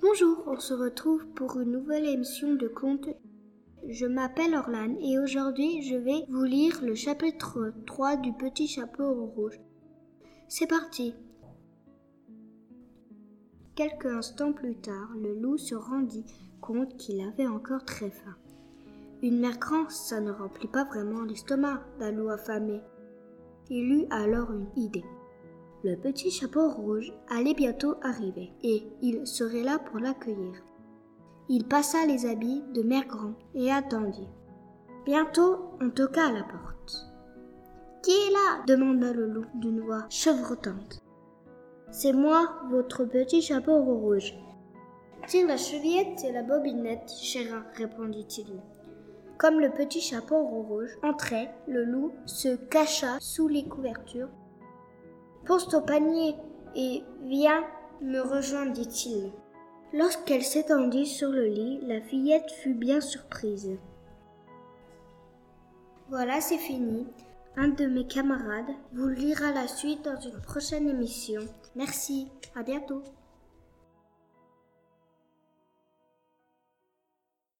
Bonjour, on se retrouve pour une nouvelle émission de contes. Je m'appelle Orlane et aujourd'hui je vais vous lire le chapitre 3 du Petit Chapeau Rouge. C'est parti Quelques instants plus tard, le loup se rendit compte qu'il avait encore très faim. Une mer grande, ça ne remplit pas vraiment l'estomac d'un loup affamé. Il eut alors une idée. Le petit chapeau rouge allait bientôt arriver et il serait là pour l'accueillir. Il passa les habits de mère grand et attendit. Bientôt, on toqua à la porte. Qui est là? demanda le loup d'une voix chevrotante. C'est moi, votre petit chapeau rouge. Tire la chevillette et la bobinette, chérin, répondit-il. Comme le petit chapeau rouge entrait, le loup se cacha sous les couvertures Pose ton panier et viens me rejoindre, dit-il. Lorsqu'elle s'étendit sur le lit, la fillette fut bien surprise. Voilà, c'est fini. Un de mes camarades vous lira la suite dans une prochaine émission. Merci, à bientôt.